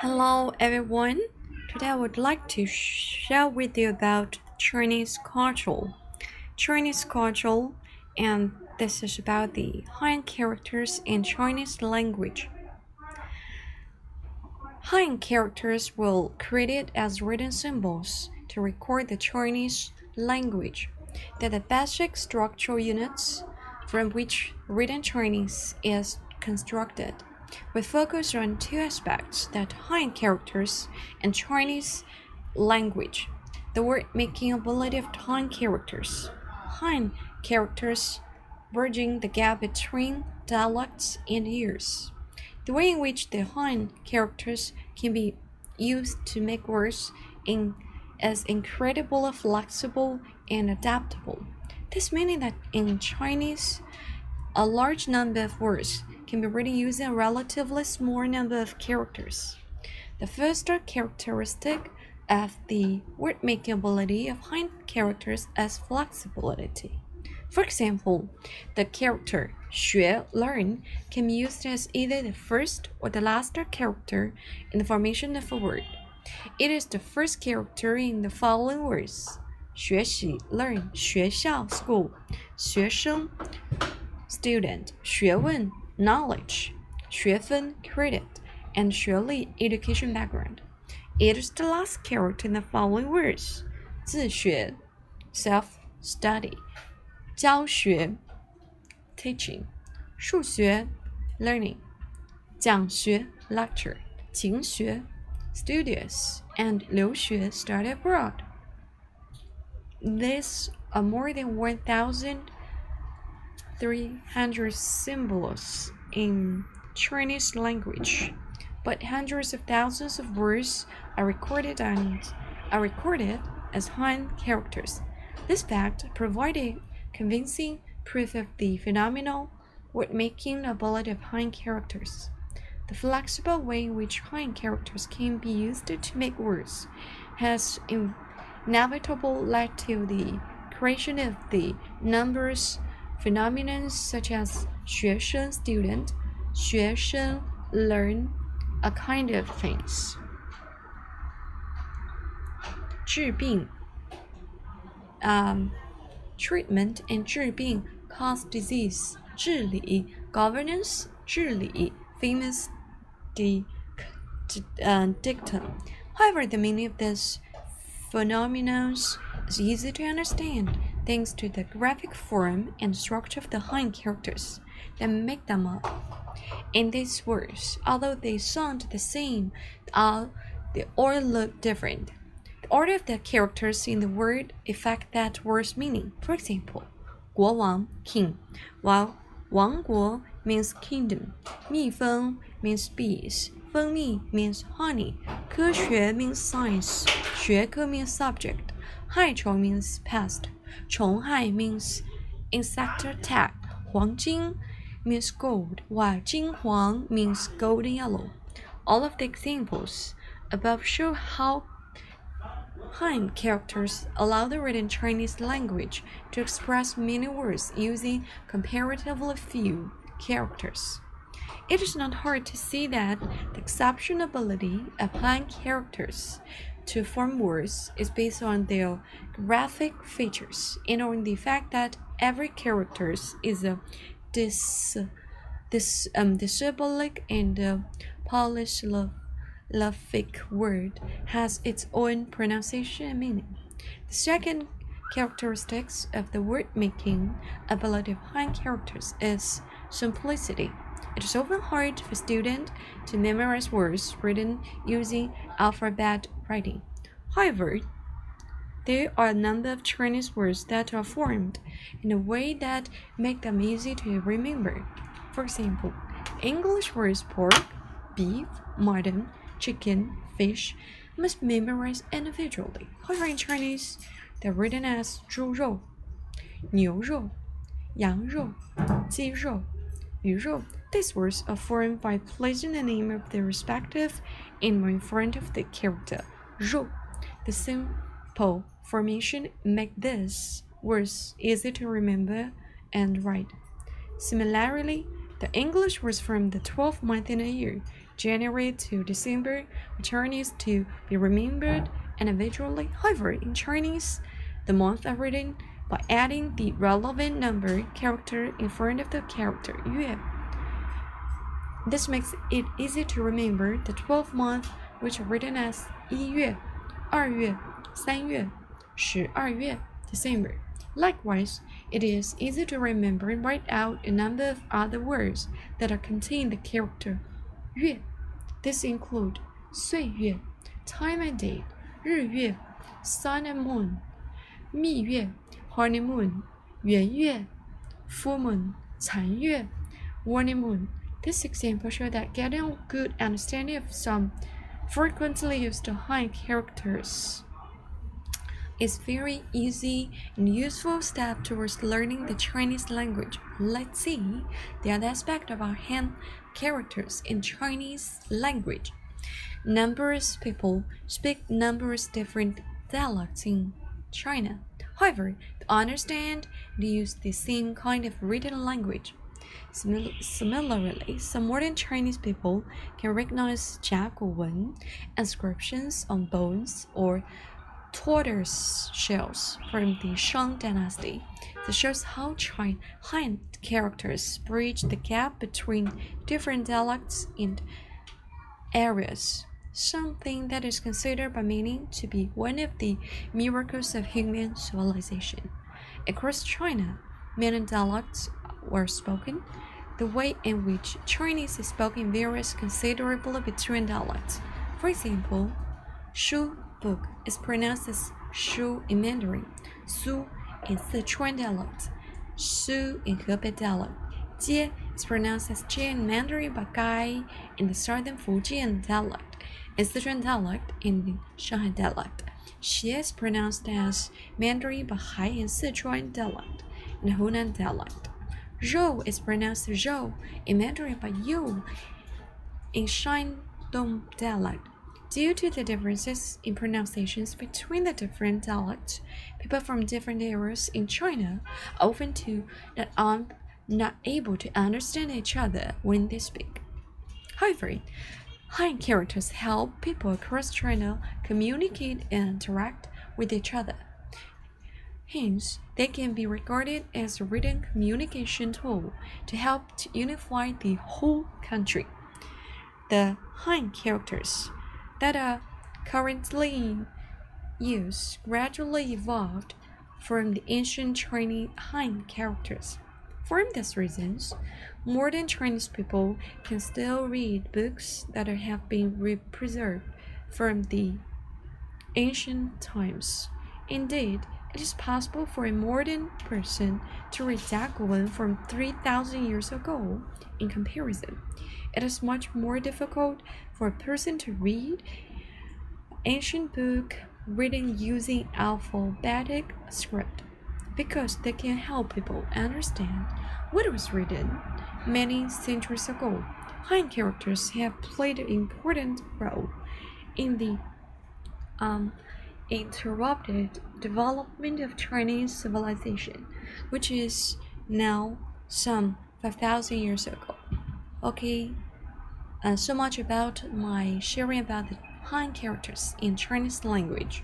Hello everyone. Today I would like to share with you about Chinese culture. Chinese culture and this is about the Han characters in Chinese language. Han characters were created as written symbols to record the Chinese language. They're the basic structural units from which written Chinese is constructed. We focus on two aspects that Han characters and Chinese language. The word making ability of Han characters. Han characters bridging the gap between dialects and years. The way in which the Han characters can be used to make words in is incredibly flexible and adaptable. This meaning that in Chinese, a large number of words can be written using a relatively small number of characters. The first characteristic of the word making ability of Han characters is flexibility. For example, the character 学 learn can be used as either the first or the last character in the formation of a word. It is the first character in the following words: 学习 learn, 学校 school, 学生 student, 学问 knowledge 学分 credit and 学历 education background. It is the last character in the following words: 自学 self study 教学 teaching 数学 learning 讲学 lecture 勤学 studious and 留学 study abroad. These are more than 1,300 symbols in Chinese language, but hundreds of thousands of words are recorded and are recorded as Han characters. This fact provided convincing proof of the phenomenal word-making ability of Han characters. The flexible way in which Han characters can be used to make words has inevitably led to the creation of the numbers phenomena such as 学生 student, 学生 learn, a kind of things. 治病 um, treatment and 治病 cause disease 治理 governance 治理 famous di, uh, dictum. However, the meaning of this phenomenon is easy to understand thanks to the graphic form and structure of the Han characters that make them up. In these words, although they sound the same, uh, they all look different. The order of the characters in the word affect that word's meaning. For example, 国王 king, while 王国 means kingdom, 蜜蜂 means bees, 蜂蜜 means honey, 科学 means science, 学科 means subject, 害虫 means pest, Chong hai means insect attack. Huang means gold, while jing huang means golden yellow. All of the examples above show how Han characters allow the written Chinese language to express many words using comparatively few characters. It is not hard to see that the exceptionability of Han characters to form words is based on their graphic features and on the fact that every character is a dis, dis, um, dissyllabic and uh, polysyllabic word has its own pronunciation and meaning. The second characteristics of the word making ability of Han characters is simplicity. It is often hard for students to memorize words written using alphabet writing. However, there are a number of Chinese words that are formed in a way that make them easy to remember. For example, English words pork, beef, mutton, chicken, fish must memorize individually. However, in Chinese, they're written as 猪肉、牛肉、羊肉、鸡肉、鱼肉. These words are formed by placing the name of the respective animal in front of the character 肉. The simple formation make these words easy to remember and write. Similarly, The English was from the 12th month in a year, January to December, Chinese to be remembered individually. However, in Chinese, the months are written by adding the relevant number character in front of the character 月. This makes it easy to remember the 12th month, which are written as 一月、二月、三月、十二月 December. Likewise, it is easy to remember and write out a number of other words that are contained in the character 月. This include 岁月, time and date, 日月, sun and moon, 蜜月, honeymoon, 圆月, full moon, 残月, waning moon. this example shows that getting a good understanding of some frequently used Han characters is very easy and useful step towards learning the Chinese language. Let's see the other aspect of our Han characters in Chinese language. Numerous people speak numerous different dialects in China. However, to understand, they use the same kind of written language. Similarly, some modern Chinese people can recognize Jiagu inscriptions on bones or tortoise shells from the Shang dynasty. This shows how Chinese Han characters bridge the gap between different dialects and areas, something that is considered by many to be one of the miracles of human civilization. Across China, many dialects were spoken. The way in which Chinese is spoken varies considerably between dialects. For example, Shu book is pronounced as Shu in Mandarin, Su in Sichuan dialect, Shu in Hebei dialect. Jie is pronounced as Jie in Mandarin by Gai in the southern Fujian dialect, in Sichuan dialect in the Shanghai dialect. Xie is pronounced as Mandarin by Hai in Sichuan dialect, in Hunan dialect. Zhou is pronounced Zhou in Mandarin by Yu in Shandong dialect. Due to the differences in pronunciations between the different dialects, people from different areas in China often too that are not able to understand each other when they speak. However, Han characters help people across China communicate and interact with each other. Hence, they can be regarded as a written communication tool to help to unify the whole country. The Han characters that are currently used gradually evolved from the ancient Chinese Han characters. For these reasons, modern Chinese people can still read books that have been preserved from the ancient times. Indeed, it is possible for a modern person to read Daguan from 3,000 years ago. In comparison, it is much more difficult for a person to read ancient book written using alphabetic script because they can help people understand what was written many centuries ago. Han characters have played an important role in the um, interrupted development of Chinese civilization, which is now some 5,000 years ago. Okay, uh, so much about my sharing about the Han characters in Chinese language.